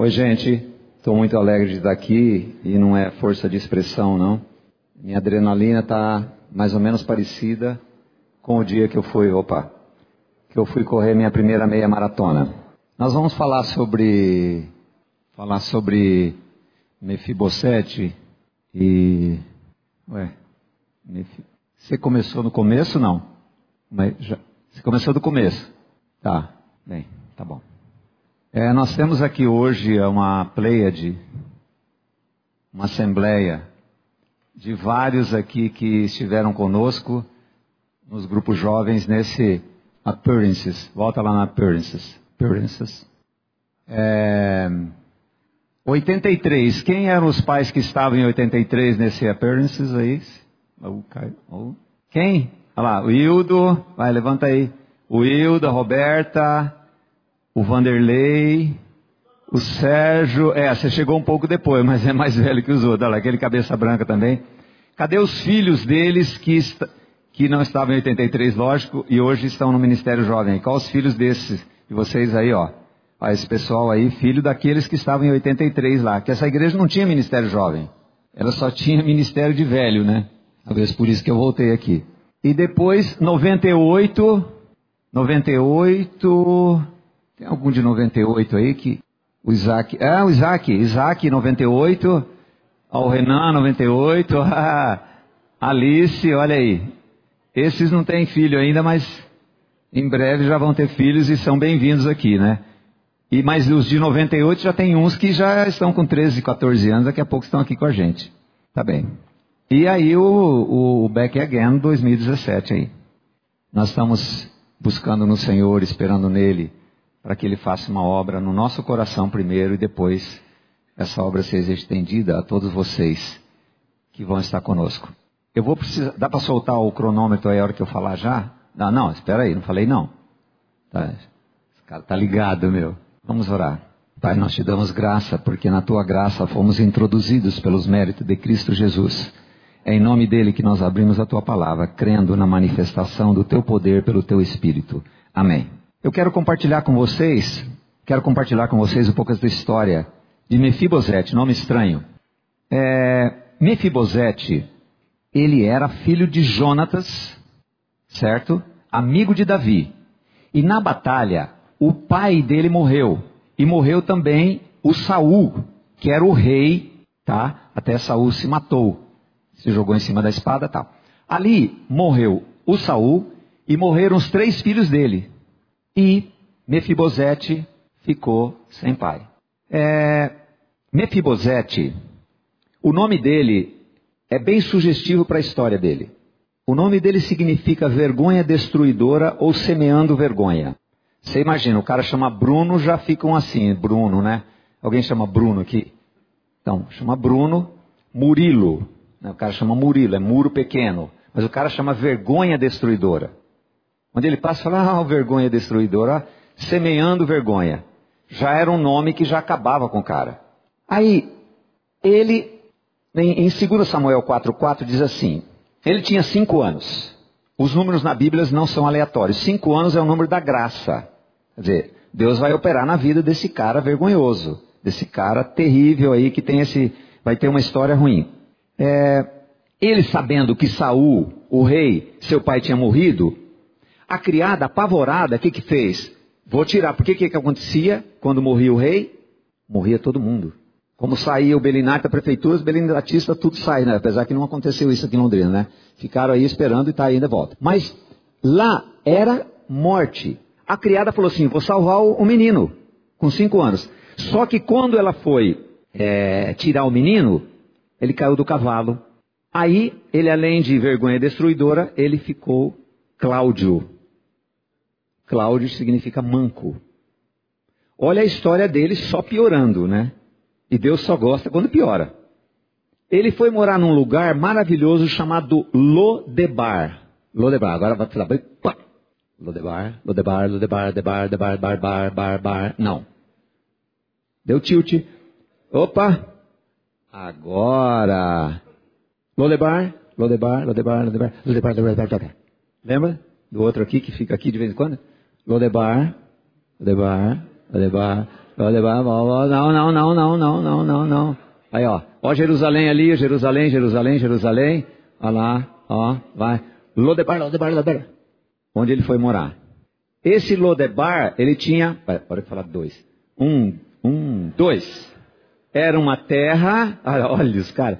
Oi, gente. Estou muito alegre de estar aqui e não é força de expressão, não. Minha adrenalina está mais ou menos parecida com o dia que eu fui, opa, que eu fui correr minha primeira meia maratona. Nós vamos falar sobre falar sobre Mefibosete e ué, Mef... você começou no começo não? Mas já... Você começou do começo? Tá, bem, tá bom. É, nós temos aqui hoje uma pleiade, uma assembleia de vários aqui que estiveram conosco nos grupos jovens nesse Appearances. Volta lá na Appearances. Appearances. É, 83. Quem eram os pais que estavam em 83 nesse Appearances aí? Quem? Olha lá, o Hildo. Vai, levanta aí. O Hildo, a Roberta, o Vanderlei, o Sérgio. É, você chegou um pouco depois, mas é mais velho que os outros. Olha lá, aquele cabeça branca também. Cadê os filhos deles que, que não estavam em 83, lógico, e hoje estão no Ministério Jovem? Qual os filhos desses de vocês aí, ó? Esse pessoal aí, filho daqueles que estavam em 83 lá. Que essa igreja não tinha Ministério Jovem. Ela só tinha Ministério de Velho, né? Talvez por isso que eu voltei aqui. E depois, 98, 98, tem algum de 98 aí que, o Isaac, é o Isaac, Isaac 98, o Renan 98, a Alice, olha aí. Esses não têm filho ainda, mas em breve já vão ter filhos e são bem-vindos aqui, né? E mas os de 98 já tem uns que já estão com 13, 14 anos, daqui a pouco estão aqui com a gente. Tá bem. E aí o, o Back Again 2017 aí. Nós estamos buscando no Senhor, esperando nele, para que ele faça uma obra no nosso coração primeiro e depois essa obra seja estendida a todos vocês que vão estar conosco. Eu vou precisar. Dá para soltar o cronômetro aí a hora que eu falar já? Não, não, espera aí, não falei não. Tá, esse cara tá ligado, meu. Vamos orar. Pai, nós te damos graça, porque na tua graça fomos introduzidos pelos méritos de Cristo Jesus. É em nome dele que nós abrimos a tua palavra, crendo na manifestação do teu poder pelo teu Espírito. Amém. Eu quero compartilhar com vocês, quero compartilhar com vocês um pouco da história de Mefibosete, nome estranho. É, Mefibosete, ele era filho de Jonatas, certo? Amigo de Davi. E na batalha, o pai dele morreu. E morreu também o Saul, que era o rei, tá? Até Saul se matou se jogou em cima da espada, tal. Tá. Ali morreu o Saul e morreram os três filhos dele. E Mefibosete ficou sem pai. É, Mefibosete, o nome dele é bem sugestivo para a história dele. O nome dele significa vergonha destruidora ou semeando vergonha. Você imagina, o cara chama Bruno, já ficam assim, Bruno, né? Alguém chama Bruno aqui? Então, chama Bruno, Murilo, o cara chama Murilo, é muro pequeno. Mas o cara chama vergonha destruidora. Onde ele passa, fala, ah, vergonha destruidora, semeando vergonha. Já era um nome que já acabava com o cara. Aí, ele, em, em 2 Samuel 4,4 diz assim, ele tinha cinco anos. Os números na Bíblia não são aleatórios. Cinco anos é o número da graça. Quer dizer, Deus vai operar na vida desse cara vergonhoso, desse cara terrível aí que tem esse, vai ter uma história ruim. É, ele sabendo que Saul, o rei, seu pai tinha morrido, a criada apavorada, o que que fez? Vou tirar. Porque o que que acontecia quando morria o rei? Morria todo mundo. Como saía o Belinarte da prefeitura, os belinatistas tudo sai, né? Apesar que não aconteceu isso aqui em Londrina, né? Ficaram aí esperando e tá ainda volta. Mas lá era morte. A criada falou assim: vou salvar o menino, com cinco anos. Só que quando ela foi é, tirar o menino, ele caiu do cavalo. Aí, ele além de vergonha destruidora, ele ficou Cláudio. Cláudio significa manco. Olha a história dele só piorando, né? E Deus só gosta quando piora. Ele foi morar num lugar maravilhoso chamado Lodebar. Lodebar, agora vai falar. Lodebar, Lodebar, Lodebar, Debar, Debar, Bar, Bar, Bar, Bar. Não. Deu tilt. Opa, Agora. Lodebar, Lodebar, Lodebar, Lodebar, Lodebar, Lodebar, Lodebar. Lembra do outro aqui que fica aqui de vez em quando? Lodebar, Lodebar, Lodebar, Lodebar, não, não, não, não, não, não, não, não. Aí, ó, ó Jerusalém ali, Jerusalém, Jerusalém, Jerusalém. Olha lá, ó, vai. Lodebar, Lodebar, Lodebar. Onde ele foi morar. Esse Lodebar, ele tinha, pode falar dois. Um, um, dois. Era uma terra, olha os caras.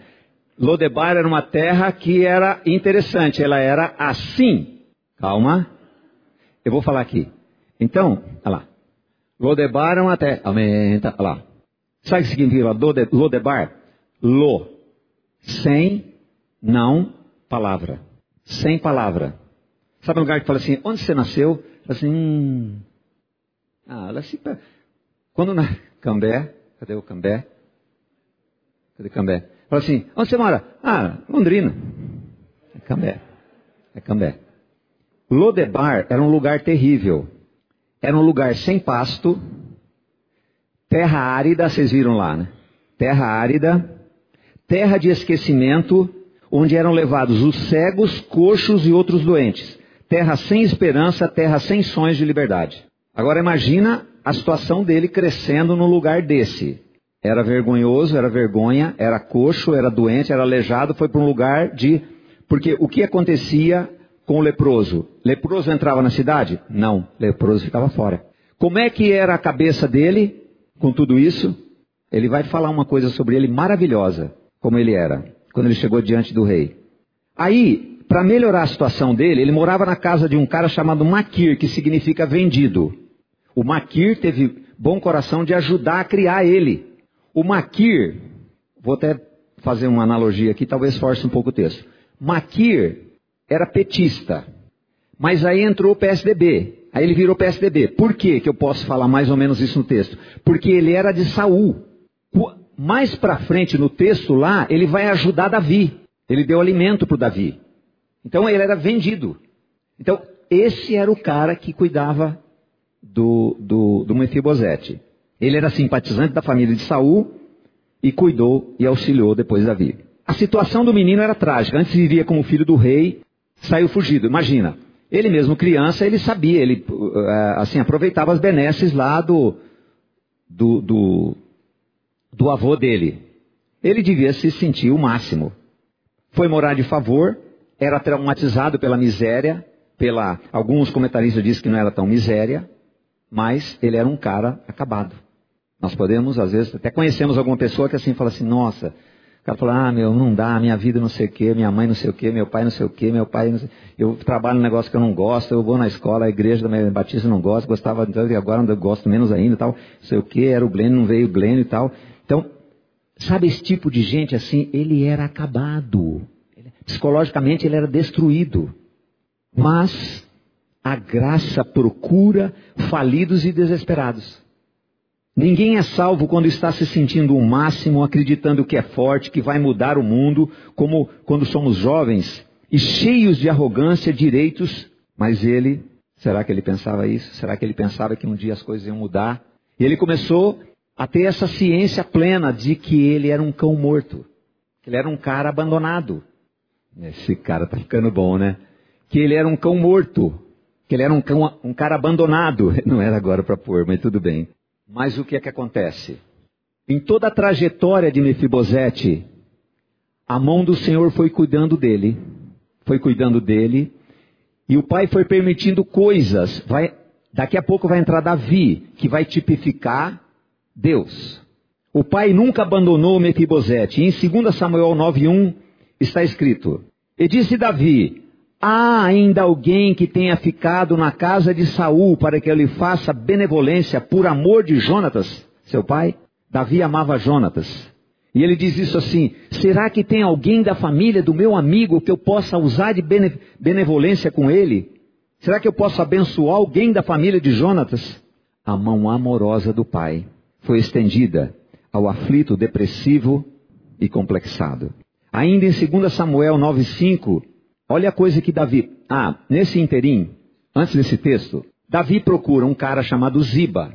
Lodebar era uma terra que era interessante, ela era assim. Calma. Eu vou falar aqui. Então, olha lá. Lodebar é uma terra. Aumenta, olha lá. Sabe o que significa Lodebar? Lo. Sem, não, palavra. Sem palavra. Sabe um lugar que fala assim, onde você nasceu? Fala assim, hum. Ah, ela se... Quando na... Cambé, cadê o Cambé? Cadê Cambé? Fala assim, onde você mora? Ah, Londrina. É Cambé. É Cambé. Lodebar era um lugar terrível. Era um lugar sem pasto, terra árida, vocês viram lá, né? Terra árida, terra de esquecimento, onde eram levados os cegos, coxos e outros doentes. Terra sem esperança, terra sem sonhos de liberdade. Agora imagina a situação dele crescendo num lugar desse. Era vergonhoso, era vergonha, era coxo, era doente, era aleijado, foi para um lugar de. Porque o que acontecia com o leproso? Leproso entrava na cidade? Não, leproso ficava fora. Como é que era a cabeça dele com tudo isso? Ele vai falar uma coisa sobre ele maravilhosa, como ele era, quando ele chegou diante do rei. Aí, para melhorar a situação dele, ele morava na casa de um cara chamado Maquir, que significa vendido. O Maquir teve bom coração de ajudar a criar ele. O Maquir, vou até fazer uma analogia aqui, talvez force um pouco o texto. Maquir era petista, mas aí entrou o PSDB. Aí ele virou PSDB. Por que que eu posso falar mais ou menos isso no texto? Porque ele era de Saul. Mais para frente no texto lá, ele vai ajudar Davi. Ele deu alimento para Davi. Então ele era vendido. Então esse era o cara que cuidava do, do, do Mefibosete. Ele era simpatizante da família de Saul e cuidou e auxiliou depois Davi. A situação do menino era trágica. Antes vivia como filho do rei, saiu fugido. Imagina, ele mesmo criança, ele sabia, ele eh, assim aproveitava as benesses lá do, do, do, do avô dele. Ele devia se sentir o máximo. Foi morar de favor, era traumatizado pela miséria, pela alguns comentaristas dizem que não era tão miséria, mas ele era um cara acabado. Nós podemos, às vezes, até conhecemos alguma pessoa que assim fala assim, nossa, o cara fala, ah, meu, não dá, minha vida não sei o quê, minha mãe não sei o quê, meu pai não sei o quê, meu pai não sei... Eu trabalho num negócio que eu não gosto, eu vou na escola, a igreja da Batista não gosta, gostava, e agora eu gosto menos ainda tal, não sei o quê, era o Glênio, não veio o Glênio e tal. Então, sabe esse tipo de gente assim, ele era acabado. Psicologicamente ele era destruído. Mas a graça procura falidos e desesperados. Ninguém é salvo quando está se sentindo o máximo, acreditando que é forte, que vai mudar o mundo, como quando somos jovens e cheios de arrogância, direitos. Mas ele, será que ele pensava isso? Será que ele pensava que um dia as coisas iam mudar? E ele começou a ter essa ciência plena de que ele era um cão morto, que ele era um cara abandonado. Esse cara tá ficando bom, né? Que ele era um cão morto, que ele era um, cão, um cara abandonado. Não era agora para pôr, mas tudo bem. Mas o que é que acontece? Em toda a trajetória de Mefibosete, a mão do Senhor foi cuidando dele, foi cuidando dele, e o pai foi permitindo coisas. Vai, daqui a pouco vai entrar Davi, que vai tipificar Deus. O pai nunca abandonou Mefibosete. Em 2 Samuel 9:1 está escrito: E disse Davi: Há ainda alguém que tenha ficado na casa de Saul para que ele faça benevolência por amor de Jonatas, seu pai? Davi amava Jonatas. E ele diz isso assim: será que tem alguém da família do meu amigo que eu possa usar de benevolência com ele? Será que eu posso abençoar alguém da família de Jonatas? A mão amorosa do pai foi estendida ao aflito, depressivo e complexado. Ainda em 2 Samuel 9,5, Olha a coisa que Davi. Ah, nesse interim, antes desse texto, Davi procura um cara chamado Ziba,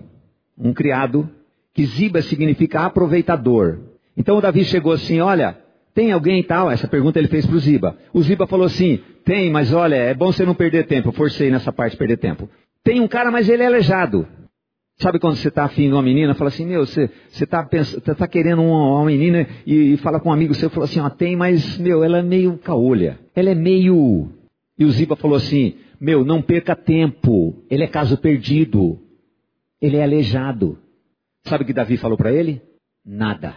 um criado, que Ziba significa aproveitador. Então o Davi chegou assim: olha, tem alguém tal? Essa pergunta ele fez para o Ziba. O Ziba falou assim: tem, mas olha, é bom você não perder tempo. Eu forcei nessa parte perder tempo. Tem um cara, mas ele é aleijado. Sabe quando você está afim de uma menina, fala assim, meu, você está tá querendo uma, uma menina e, e, fala com um amigo seu, fala assim, ó, tem, mas, meu, ela é meio caolha. Ela é meio... E o Ziba falou assim, meu, não perca tempo. Ele é caso perdido. Ele é aleijado. Sabe o que Davi falou para ele? Nada.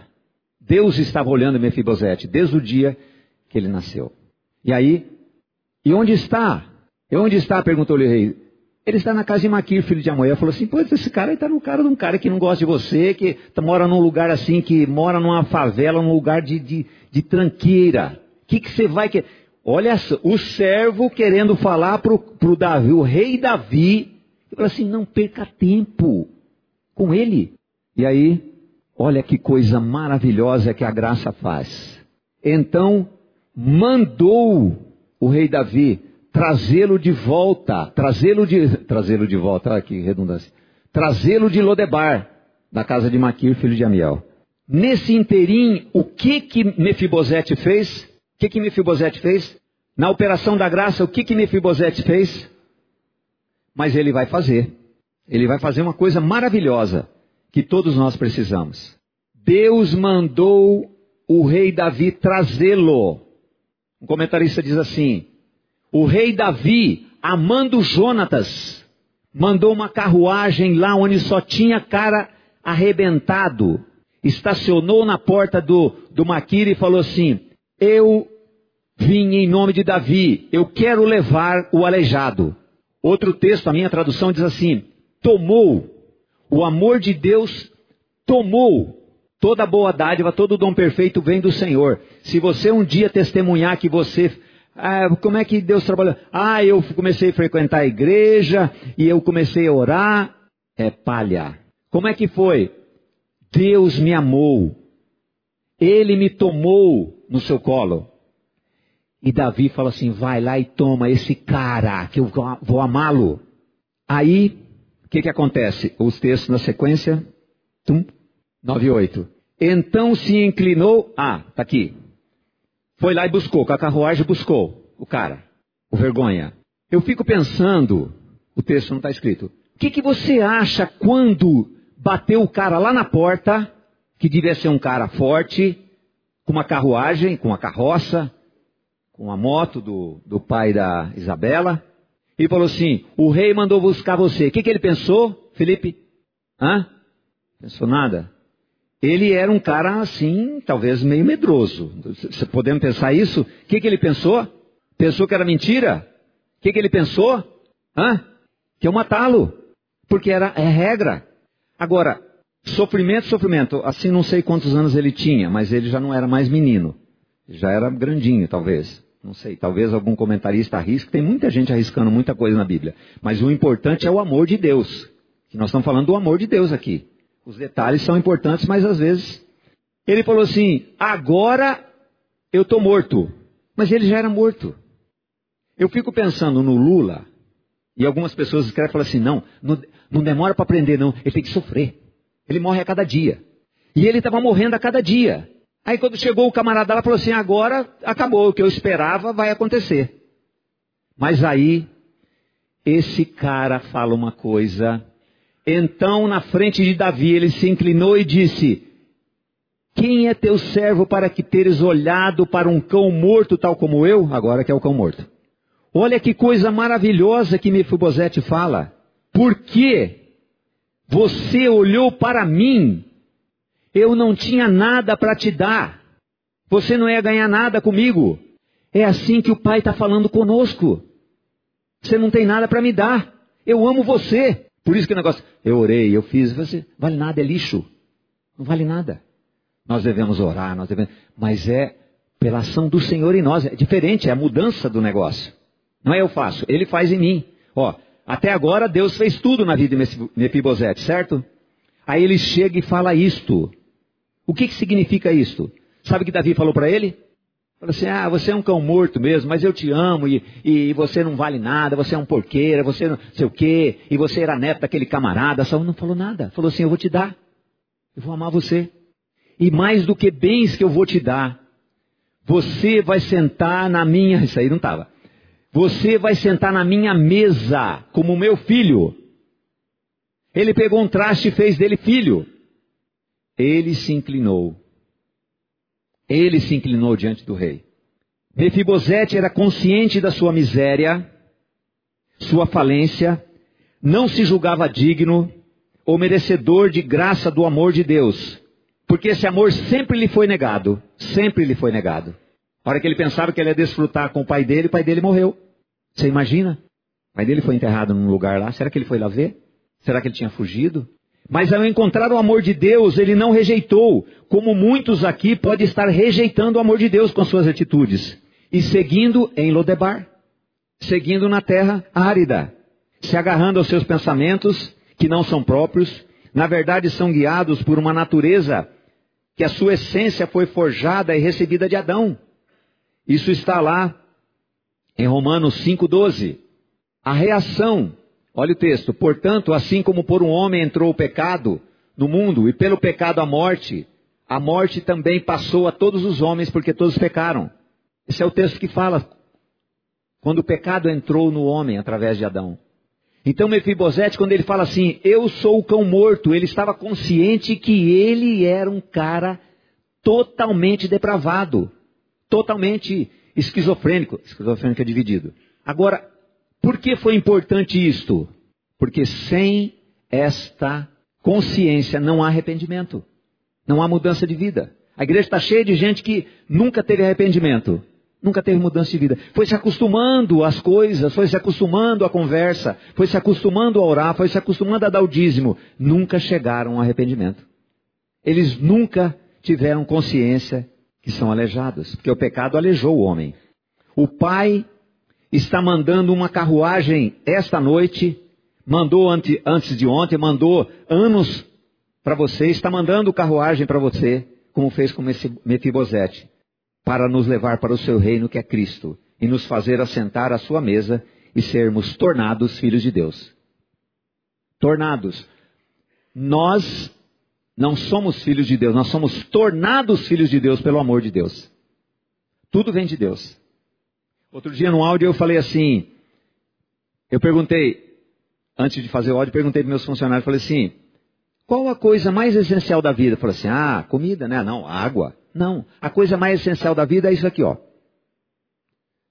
Deus estava olhando Mefibosete desde o dia que ele nasceu. E aí, e onde está? E onde está? Perguntou-lhe o rei. Ele está na casa de Maquir, filho de Amoé. Falou assim: pô, esse cara está no cara de um cara que não gosta de você, que mora num lugar assim, que mora numa favela, num lugar de, de, de tranqueira. O que, que você vai querer? Olha o servo querendo falar para o Davi, o rei Davi, ele falou assim: não perca tempo com ele. E aí, olha que coisa maravilhosa que a graça faz. Então, mandou o rei Davi trazê-lo de volta, trazê-lo de, trazê-lo de volta, que redundância, trazê-lo de Lodebar, da casa de Maquir, filho de Amiel. Nesse interim, o que que Mefibosete fez? O que que Mefibosete fez? Na operação da graça, o que que Mefibosete fez? Mas ele vai fazer. Ele vai fazer uma coisa maravilhosa que todos nós precisamos. Deus mandou o rei Davi trazê-lo. Um comentarista diz assim: o rei Davi, amando Jonatas, mandou uma carruagem lá onde só tinha cara arrebentado. Estacionou na porta do, do Maquira e falou assim: Eu vim em nome de Davi, eu quero levar o aleijado. Outro texto, a minha tradução diz assim: Tomou, o amor de Deus tomou. Toda boa dádiva, todo dom perfeito vem do Senhor. Se você um dia testemunhar que você ah, como é que Deus trabalhou? Ah, eu comecei a frequentar a igreja e eu comecei a orar. É palha. Como é que foi? Deus me amou. Ele me tomou no seu colo. E Davi fala assim: vai lá e toma esse cara, que eu vou amá-lo. Aí, o que, que acontece? Os textos na sequência. Tum, 9 8. Então se inclinou. Ah, tá aqui. Foi lá e buscou, com a carruagem buscou o cara, o vergonha. Eu fico pensando, o texto não está escrito, o que, que você acha quando bateu o cara lá na porta, que devia ser um cara forte, com uma carruagem, com uma carroça, com a moto do, do pai da Isabela, e falou assim: o rei mandou buscar você. O que, que ele pensou, Felipe? Hã? Pensou nada? Ele era um cara assim, talvez meio medroso. Podemos pensar isso? O que, que ele pensou? Pensou que era mentira? O que, que ele pensou? Hã? Que eu matá-lo. Porque era é regra. Agora, sofrimento, sofrimento. Assim não sei quantos anos ele tinha, mas ele já não era mais menino. Já era grandinho, talvez. Não sei, talvez algum comentarista arrisque. Tem muita gente arriscando muita coisa na Bíblia. Mas o importante é o amor de Deus. Que nós estamos falando do amor de Deus aqui. Os detalhes são importantes, mas às vezes. Ele falou assim: agora eu estou morto. Mas ele já era morto. Eu fico pensando no Lula, e algumas pessoas escrevem e falam assim: não, não, não demora para aprender, não. Ele tem que sofrer. Ele morre a cada dia. E ele estava morrendo a cada dia. Aí quando chegou o camarada lá, falou assim: agora acabou, o que eu esperava vai acontecer. Mas aí, esse cara fala uma coisa então, na frente de Davi, ele se inclinou e disse: Quem é teu servo para que teres olhado para um cão morto tal como eu? Agora que é o cão morto. Olha que coisa maravilhosa que Mefibosete fala. Porque você olhou para mim, eu não tinha nada para te dar. Você não ia ganhar nada comigo. É assim que o Pai está falando conosco. Você não tem nada para me dar. Eu amo você. Por isso que o negócio, eu orei, eu fiz, você, vale nada, é lixo. Não vale nada. Nós devemos orar, nós devemos, mas é pela ação do Senhor em nós. É diferente, é a mudança do negócio. Não é eu faço, Ele faz em mim. Ó, até agora Deus fez tudo na vida de Mefibosete, certo? Aí ele chega e fala isto. O que, que significa isto? Sabe o que Davi falou para ele? Falou assim, ah, você é um cão morto mesmo, mas eu te amo e, e você não vale nada, você é um porqueira, você não sei o quê, e você era neto daquele camarada. Saul não falou nada. Falou assim, eu vou te dar. Eu vou amar você. E mais do que bens que eu vou te dar, você vai sentar na minha. Isso aí não estava. Você vai sentar na minha mesa como meu filho. Ele pegou um traste e fez dele filho. Ele se inclinou. Ele se inclinou diante do rei. Mefibosete era consciente da sua miséria, sua falência, não se julgava digno ou merecedor de graça do amor de Deus, porque esse amor sempre lhe foi negado, sempre lhe foi negado. A hora que ele pensava que ele ia desfrutar com o pai dele, o pai dele morreu. Você imagina? O pai dele foi enterrado num lugar lá, será que ele foi lá ver? Será que ele tinha fugido? Mas ao encontrar o amor de Deus, ele não rejeitou, como muitos aqui podem estar rejeitando o amor de Deus com suas atitudes e seguindo em Lodebar, seguindo na terra árida, se agarrando aos seus pensamentos que não são próprios, na verdade são guiados por uma natureza que a sua essência foi forjada e recebida de Adão. Isso está lá em Romanos 5,12. A reação, olha o texto, portanto, assim como por um homem entrou o pecado no mundo, e pelo pecado a morte, a morte também passou a todos os homens, porque todos pecaram. Esse é o texto que fala quando o pecado entrou no homem através de Adão. Então Mefibosete, quando ele fala assim, eu sou o cão morto, ele estava consciente que ele era um cara totalmente depravado, totalmente esquizofrênico, esquizofrênico é dividido. Agora, por que foi importante isto? Porque sem esta consciência não há arrependimento, não há mudança de vida. A igreja está cheia de gente que nunca teve arrependimento. Nunca teve mudança de vida. Foi se acostumando às coisas, foi se acostumando à conversa, foi se acostumando a orar, foi se acostumando a dar o dízimo. Nunca chegaram ao arrependimento. Eles nunca tiveram consciência que são aleijados, porque o pecado aleijou o homem. O pai está mandando uma carruagem esta noite, mandou ante, antes de ontem, mandou anos para você, está mandando carruagem para você, como fez com Mefibosete para nos levar para o seu reino que é Cristo e nos fazer assentar à sua mesa e sermos tornados filhos de Deus. Tornados. Nós não somos filhos de Deus, nós somos tornados filhos de Deus pelo amor de Deus. Tudo vem de Deus. Outro dia no áudio eu falei assim, eu perguntei, antes de fazer o áudio, perguntei para meus funcionários, falei assim, qual a coisa mais essencial da vida? Falei assim, ah, comida, né? Não, água. Não. A coisa mais essencial da vida é isso aqui, ó.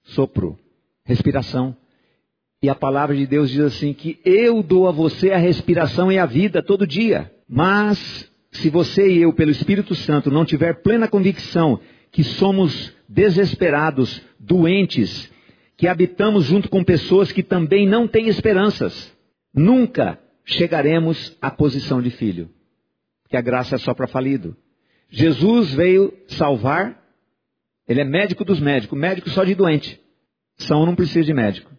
Sopro, respiração. E a palavra de Deus diz assim que eu dou a você a respiração e a vida todo dia. Mas se você e eu, pelo Espírito Santo, não tiver plena convicção que somos desesperados, doentes, que habitamos junto com pessoas que também não têm esperanças, nunca chegaremos à posição de filho. Que a graça é só para falido. Jesus veio salvar, ele é médico dos médicos, médico só de doente. São não precisa de médico.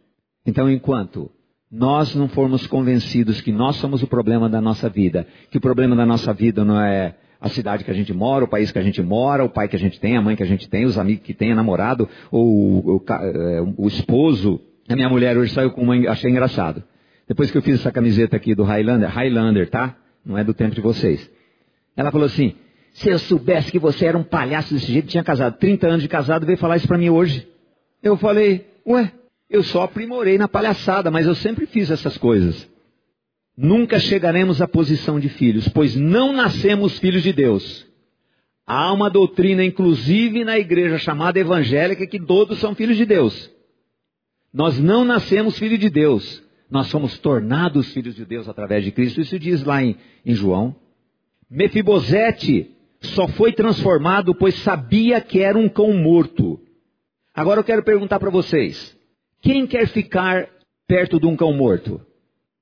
Então, enquanto nós não formos convencidos que nós somos o problema da nossa vida, que o problema da nossa vida não é a cidade que a gente mora, o país que a gente mora, o pai que a gente tem, a mãe que a gente tem, os amigos que tem, namorado, ou é, o esposo. A minha mulher hoje saiu com uma, achei engraçado. Depois que eu fiz essa camiseta aqui do Highlander, Highlander, tá? Não é do tempo de vocês. Ela falou assim, se eu soubesse que você era um palhaço desse jeito, tinha casado 30 anos de casado, veio falar isso para mim hoje. Eu falei, ué, eu só aprimorei na palhaçada, mas eu sempre fiz essas coisas. Nunca chegaremos à posição de filhos, pois não nascemos filhos de Deus. Há uma doutrina, inclusive na igreja chamada evangélica, que todos são filhos de Deus. Nós não nascemos filhos de Deus, nós somos tornados filhos de Deus através de Cristo. Isso diz lá em, em João. Mefibosete só foi transformado pois sabia que era um cão morto. Agora eu quero perguntar para vocês: quem quer ficar perto de um cão morto?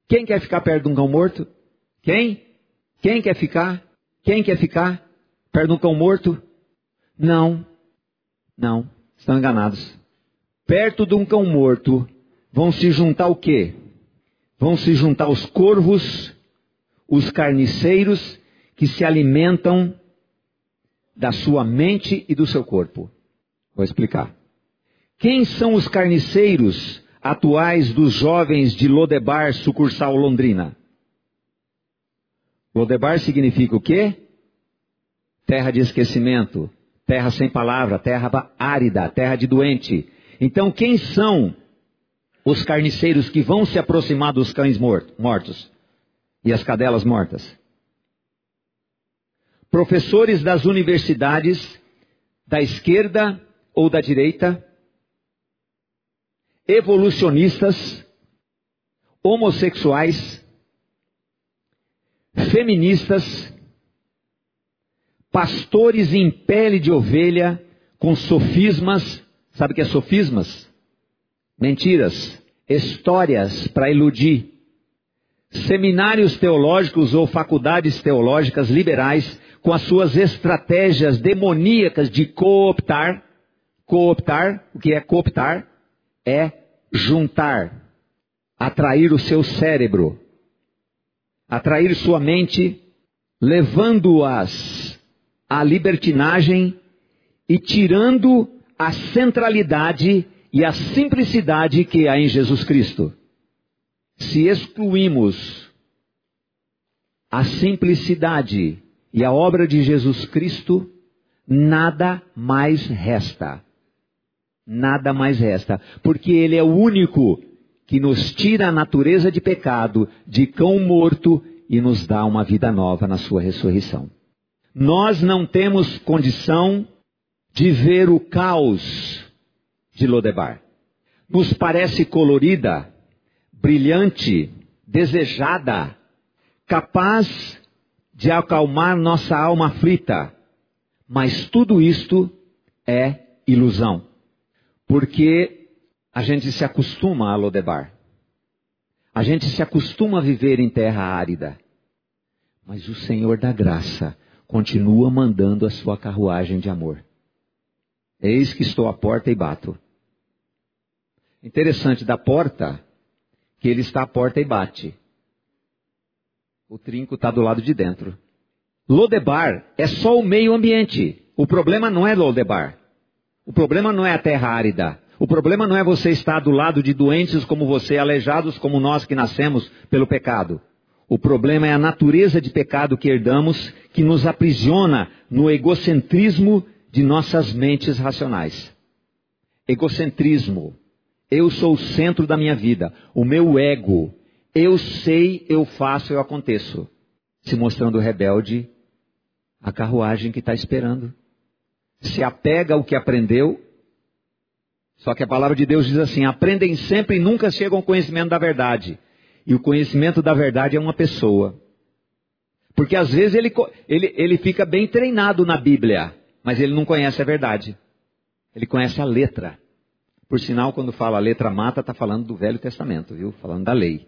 Quem quer ficar perto de um cão morto? Quem? Quem quer ficar? Quem quer ficar perto de um cão morto? Não. Não. Estão enganados. Perto de um cão morto vão se juntar o quê? Vão se juntar os corvos, os carniceiros que se alimentam da sua mente e do seu corpo. Vou explicar. Quem são os carniceiros atuais dos jovens de Lodebar, sucursal Londrina? Lodebar significa o quê? Terra de esquecimento, terra sem palavra, terra árida, terra de doente. Então, quem são os carniceiros que vão se aproximar dos cães mortos? e as cadelas mortas. Professores das universidades da esquerda ou da direita, evolucionistas, homossexuais, feministas, pastores em pele de ovelha com sofismas, sabe o que é sofismas? Mentiras, histórias para iludir. Seminários teológicos ou faculdades teológicas liberais com as suas estratégias demoníacas de cooptar. Cooptar, o que é cooptar? É juntar, atrair o seu cérebro, atrair sua mente, levando-as à libertinagem e tirando a centralidade e a simplicidade que há em Jesus Cristo. Se excluímos a simplicidade e a obra de Jesus Cristo, nada mais resta. Nada mais resta. Porque Ele é o único que nos tira a natureza de pecado, de cão morto e nos dá uma vida nova na Sua ressurreição. Nós não temos condição de ver o caos de Lodebar. Nos parece colorida, brilhante, desejada, capaz de acalmar nossa alma aflita. Mas tudo isto é ilusão. Porque a gente se acostuma a Lodebar. A gente se acostuma a viver em terra árida. Mas o Senhor da graça continua mandando a sua carruagem de amor. Eis que estou à porta e bato. Interessante, da porta, que ele está à porta e bate. O trinco está do lado de dentro. Lodebar é só o meio ambiente. O problema não é Lodebar. O problema não é a terra árida. O problema não é você estar do lado de doentes como você, aleijados como nós que nascemos pelo pecado. O problema é a natureza de pecado que herdamos, que nos aprisiona no egocentrismo de nossas mentes racionais. Egocentrismo. Eu sou o centro da minha vida. O meu ego. Eu sei, eu faço, eu aconteço. Se mostrando rebelde a carruagem que está esperando. Se apega ao que aprendeu. Só que a palavra de Deus diz assim: aprendem sempre e nunca chegam ao conhecimento da verdade. E o conhecimento da verdade é uma pessoa. Porque às vezes ele, ele, ele fica bem treinado na Bíblia, mas ele não conhece a verdade. Ele conhece a letra. Por sinal, quando fala letra mata, está falando do Velho Testamento, viu? Falando da lei.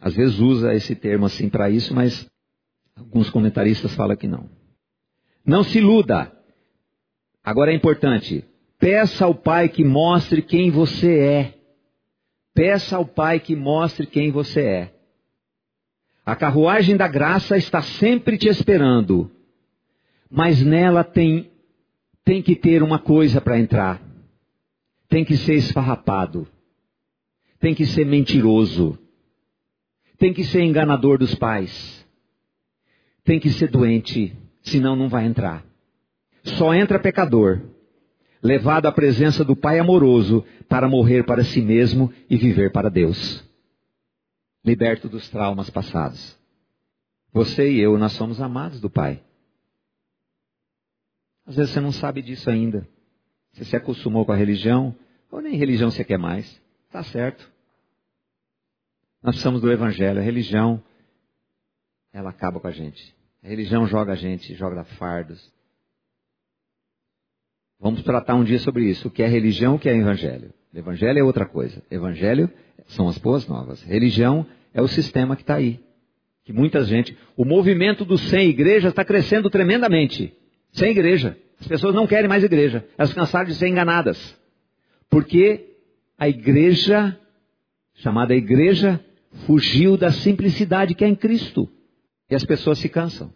Às vezes usa esse termo assim para isso, mas alguns comentaristas falam que não. Não se iluda. Agora é importante. Peça ao Pai que mostre quem você é. Peça ao Pai que mostre quem você é. A carruagem da graça está sempre te esperando mas nela tem, tem que ter uma coisa para entrar. Tem que ser esfarrapado. Tem que ser mentiroso. Tem que ser enganador dos pais. Tem que ser doente, senão não vai entrar. Só entra pecador, levado à presença do Pai amoroso para morrer para si mesmo e viver para Deus. Liberto dos traumas passados. Você e eu, nós somos amados do Pai. Às vezes você não sabe disso ainda. Você se acostumou com a religião, ou nem religião você quer mais. Tá certo. Nós precisamos do Evangelho. A religião, ela acaba com a gente. A religião joga a gente, joga fardos. Vamos tratar um dia sobre isso. O que é religião, o que é evangelho. Evangelho é outra coisa. Evangelho são as boas novas. Religião é o sistema que está aí. Que muita gente. O movimento do sem igreja está crescendo tremendamente. Sem igreja. As pessoas não querem mais igreja. Elas cansaram de ser enganadas. Porque a igreja, chamada igreja, fugiu da simplicidade que é em Cristo. E as pessoas se cansam.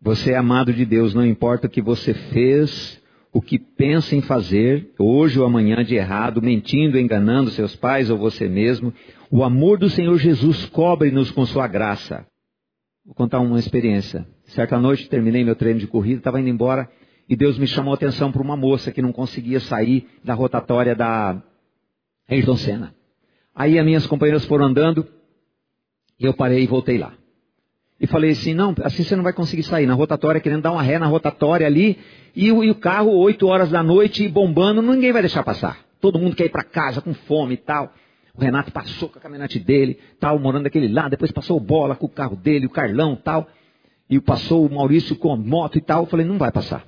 Você é amado de Deus, não importa o que você fez, o que pensa em fazer, hoje ou amanhã de errado, mentindo, enganando seus pais ou você mesmo. O amor do Senhor Jesus cobre-nos com sua graça. Vou contar uma experiência. Certa noite terminei meu treino de corrida, estava indo embora e Deus me chamou a atenção para uma moça que não conseguia sair da rotatória da Ayrton Senna. Aí as minhas companheiras foram andando Eu parei e voltei lá. E falei assim, não, assim você não vai conseguir sair na rotatória, querendo dar uma ré na rotatória ali, e o, e o carro, 8 horas da noite, bombando, ninguém vai deixar passar. Todo mundo quer ir para casa com fome e tal. O Renato passou com a caminhonete dele, tal, morando daquele lado, depois passou o Bola com o carro dele, o Carlão tal, e passou o Maurício com a moto e tal. Eu falei, não vai passar.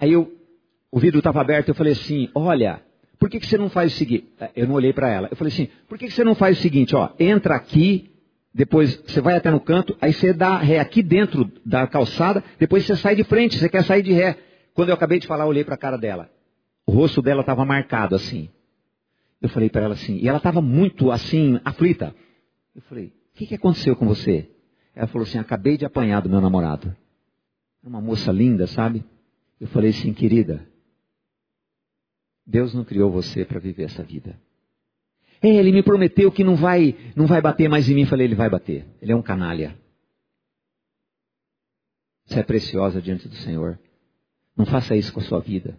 Aí eu, o vidro estava aberto, eu falei assim, olha, por que, que você não faz o seguinte? Eu não olhei para ela. Eu falei assim, por que, que você não faz o seguinte, ó, entra aqui, depois você vai até no canto, aí você dá ré aqui dentro da calçada, depois você sai de frente, você quer sair de ré. Quando eu acabei de falar, eu olhei para a cara dela. O rosto dela estava marcado assim. Eu falei para ela assim, e ela estava muito assim, aflita. Eu falei, o que, que aconteceu com você? Ela falou assim, acabei de apanhar do meu namorado. Uma moça linda, sabe? Eu falei assim, querida, Deus não criou você para viver essa vida. É, ele me prometeu que não vai, não vai bater mais em mim. Falei, ele vai bater. Ele é um canalha. Você é preciosa diante do Senhor. Não faça isso com a sua vida.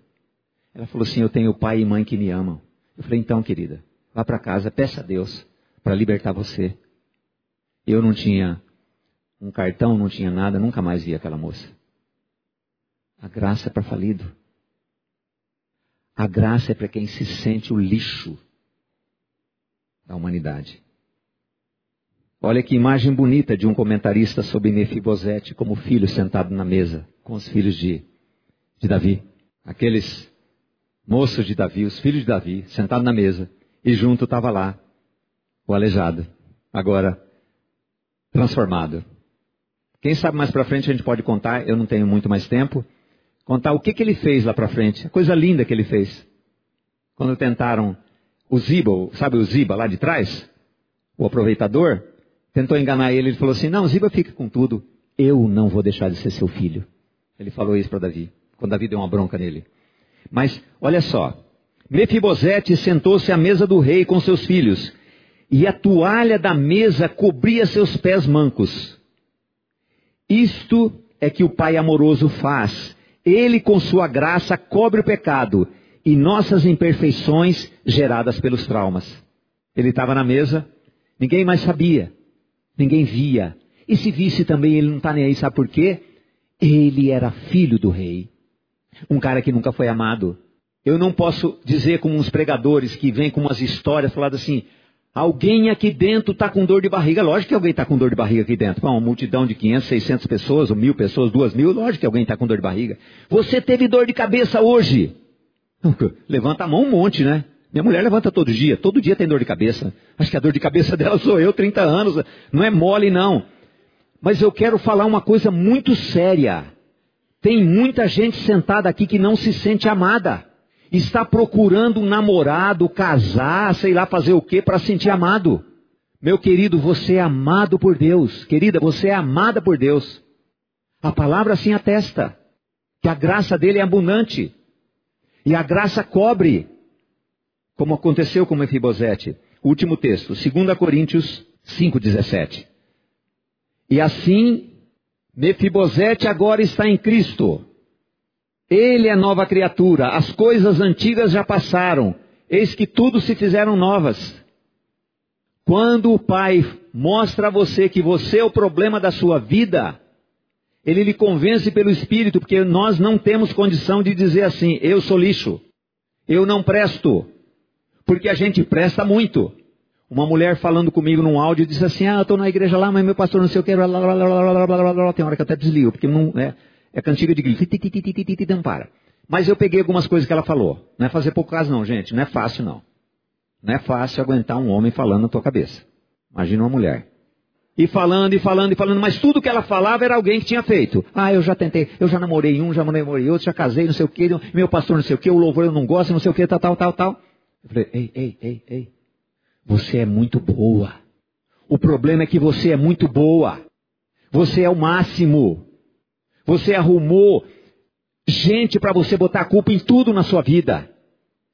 Ela falou assim: Eu tenho pai e mãe que me amam. Eu falei: Então, querida, vá para casa, peça a Deus para libertar você. Eu não tinha um cartão, não tinha nada, nunca mais vi aquela moça. A graça é para falido. A graça é para quem se sente o lixo da humanidade. Olha que imagem bonita de um comentarista sobre Mefibosete como filho sentado na mesa com os filhos de, de Davi. Aqueles moços de Davi, os filhos de Davi, sentados na mesa. E junto estava lá o aleijado, agora transformado. Quem sabe mais para frente a gente pode contar, eu não tenho muito mais tempo, contar o que, que ele fez lá para frente. A coisa linda que ele fez. Quando tentaram o Ziba, sabe o Ziba lá de trás? O aproveitador, tentou enganar ele, ele falou assim: Não, Ziba fica com tudo, eu não vou deixar de ser seu filho. Ele falou isso para Davi, quando Davi deu uma bronca nele. Mas, olha só, Mefibosete sentou-se à mesa do rei com seus filhos, e a toalha da mesa cobria seus pés mancos. Isto é que o Pai amoroso faz. Ele, com sua graça, cobre o pecado e nossas imperfeições geradas pelos traumas. Ele estava na mesa, ninguém mais sabia, ninguém via. E se visse também, ele não está nem aí, sabe por quê? Ele era filho do rei. Um cara que nunca foi amado. Eu não posso dizer como uns pregadores que vêm com umas histórias falando assim, alguém aqui dentro está com dor de barriga. Lógico que alguém está com dor de barriga aqui dentro. uma multidão de 500, 600 pessoas, ou mil pessoas, duas mil, lógico que alguém está com dor de barriga. Você teve dor de cabeça hoje. Levanta a mão um monte, né? Minha mulher levanta todo dia, todo dia tem dor de cabeça. Acho que a dor de cabeça dela sou eu, 30 anos. Não é mole, não. Mas eu quero falar uma coisa muito séria. Tem muita gente sentada aqui que não se sente amada. Está procurando um namorado, casar, sei lá fazer o que para sentir amado. Meu querido, você é amado por Deus. Querida, você é amada por Deus. A palavra assim atesta que a graça dele é abundante. E a graça cobre, como aconteceu com Mefibosete. Último texto, 2 Coríntios 5,17. E assim, Mefibosete agora está em Cristo. Ele é nova criatura, as coisas antigas já passaram, eis que tudo se fizeram novas. Quando o Pai mostra a você que você é o problema da sua vida, ele lhe convence pelo Espírito, porque nós não temos condição de dizer assim: eu sou lixo, eu não presto, porque a gente presta muito. Uma mulher falando comigo num áudio disse assim: Ah, eu estou na igreja lá, mas meu pastor não sei o que. Tem hora que eu até desligo, porque não é, é cantiga de grito. Para. Mas eu peguei algumas coisas que ela falou. Não é fazer pouco caso, não, gente. Não é fácil, não. Não é fácil aguentar um homem falando na tua cabeça. Imagina uma mulher e falando, e falando, e falando, mas tudo que ela falava era alguém que tinha feito. Ah, eu já tentei, eu já namorei um, já namorei outro, já casei, não sei o que, meu pastor não sei o que, o louvor eu não gosto, não sei o que, tal, tal, tal, tal. Eu falei, ei, ei, ei, ei, você é muito boa. O problema é que você é muito boa. Você é o máximo. Você arrumou gente para você botar a culpa em tudo na sua vida.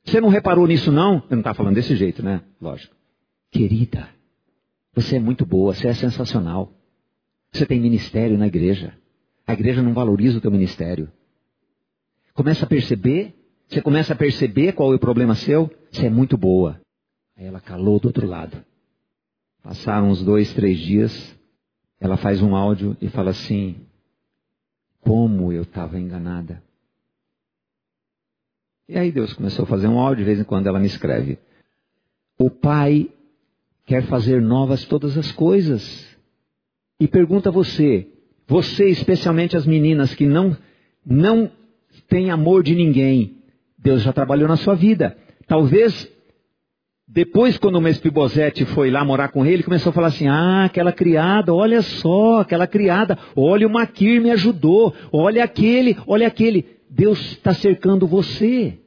Você não reparou nisso não? Eu não estava falando desse jeito, né? Lógico. Querida, você é muito boa, você é sensacional. Você tem ministério na igreja. A igreja não valoriza o teu ministério. Começa a perceber, você começa a perceber qual é o problema seu, você é muito boa. Aí ela calou do outro lado. Passaram uns dois, três dias, ela faz um áudio e fala assim: Como eu estava enganada. E aí Deus começou a fazer um áudio, de vez em quando ela me escreve. O Pai quer fazer novas todas as coisas. E pergunta a você, você especialmente as meninas que não não têm amor de ninguém, Deus já trabalhou na sua vida. Talvez depois, quando o Mespibosete foi lá morar com ele começou a falar assim: Ah, aquela criada, olha só, aquela criada, olha o Maquir me ajudou, olha aquele, olha aquele. Deus está cercando você.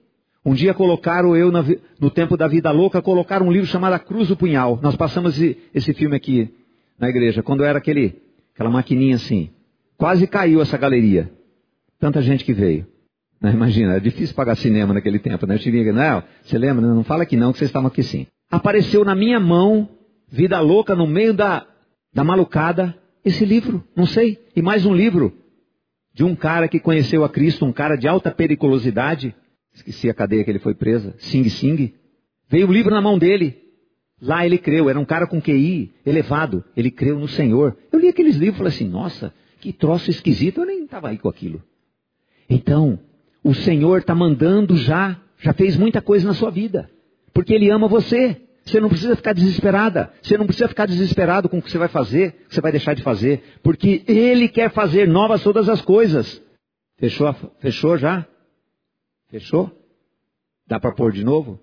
Um dia colocaram eu no tempo da vida louca, colocaram um livro chamado A Cruz do Punhal. Nós passamos esse, esse filme aqui na igreja, quando era aquele, aquela maquininha assim. Quase caiu essa galeria. Tanta gente que veio. Não, imagina, é difícil pagar cinema naquele tempo, né? Eu tive, não, você lembra? Não fala que não, que vocês estavam aqui sim. Apareceu na minha mão, vida louca, no meio da, da malucada, esse livro, não sei. E mais um livro de um cara que conheceu a Cristo, um cara de alta periculosidade. Esqueci a cadeia que ele foi presa, Sing Sing. Veio o livro na mão dele. Lá ele creu, era um cara com QI elevado. Ele creu no Senhor. Eu li aqueles livros e falei assim: nossa, que troço esquisito, eu nem estava aí com aquilo. Então, o Senhor está mandando já, já fez muita coisa na sua vida, porque Ele ama você. Você não precisa ficar desesperada, você não precisa ficar desesperado com o que você vai fazer, o que você vai deixar de fazer, porque Ele quer fazer novas todas as coisas. Fechou? Fechou já? Fechou? Dá para pôr de novo?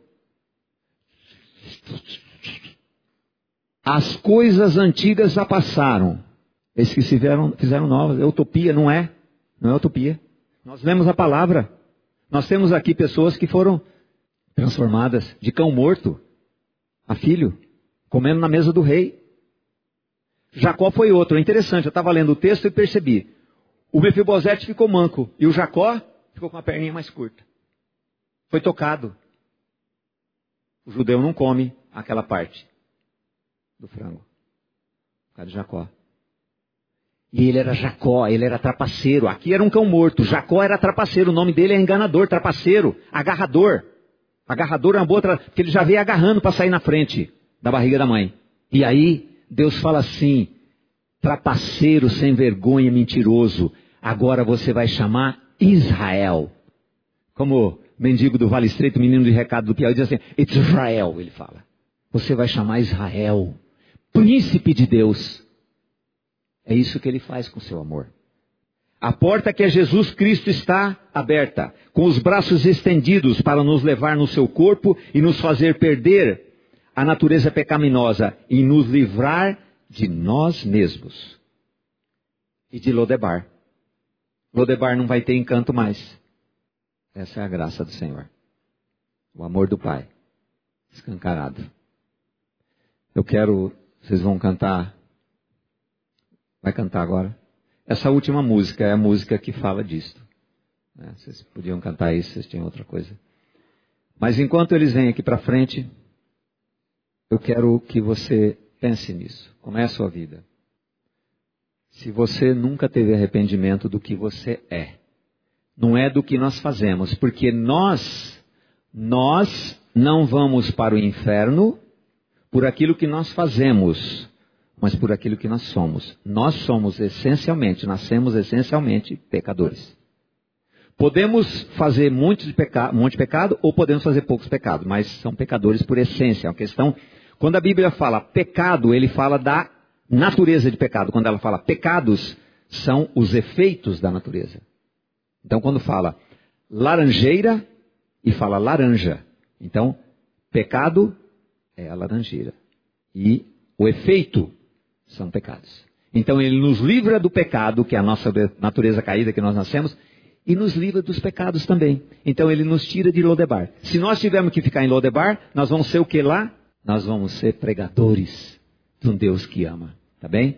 As coisas antigas já passaram. Esses que fizeram, fizeram novas. É utopia, não é? Não é utopia. Nós lemos a palavra. Nós temos aqui pessoas que foram transformadas de cão morto a filho, comendo na mesa do rei. Jacó foi outro. É interessante, eu estava lendo o texto e percebi. O Mefibosete ficou manco e o Jacó ficou com a perninha mais curta. Foi tocado. O judeu não come aquela parte do frango. Por causa de Jacó. E ele era Jacó, ele era trapaceiro. Aqui era um cão morto. Jacó era trapaceiro. O nome dele é enganador, trapaceiro, agarrador. Agarrador é uma boa, tra... porque ele já veio agarrando para sair na frente da barriga da mãe. E aí Deus fala assim: trapaceiro sem vergonha, mentiroso. Agora você vai chamar Israel. Como mendigo do Vale Estreito, menino de recado do Piauí, diz assim: Israel, ele fala. Você vai chamar Israel, príncipe de Deus. É isso que ele faz com seu amor. A porta que é Jesus Cristo está aberta, com os braços estendidos para nos levar no seu corpo e nos fazer perder a natureza pecaminosa e nos livrar de nós mesmos e de Lodebar. Lodebar não vai ter encanto mais. Essa é a graça do Senhor. O amor do Pai. Escancarado. Eu quero, vocês vão cantar vai cantar agora. Essa última música é a música que fala disto. É, vocês podiam cantar isso, vocês tinham outra coisa. Mas enquanto eles vêm aqui para frente, eu quero que você pense nisso. Como é a sua vida? Se você nunca teve arrependimento do que você é, não é do que nós fazemos, porque nós, nós não vamos para o inferno por aquilo que nós fazemos, mas por aquilo que nós somos. Nós somos essencialmente, nascemos essencialmente pecadores. Podemos fazer peca, muito de pecado ou podemos fazer poucos pecados, mas são pecadores por essência. É uma questão. Quando a Bíblia fala pecado, ele fala da natureza de pecado. Quando ela fala pecados, são os efeitos da natureza. Então, quando fala laranjeira e fala laranja, então pecado é a laranjeira. E o efeito são pecados. Então ele nos livra do pecado, que é a nossa natureza caída que nós nascemos, e nos livra dos pecados também. Então ele nos tira de Lodebar. Se nós tivermos que ficar em Lodebar, nós vamos ser o que lá? Nós vamos ser pregadores de um Deus que ama. Tá bem?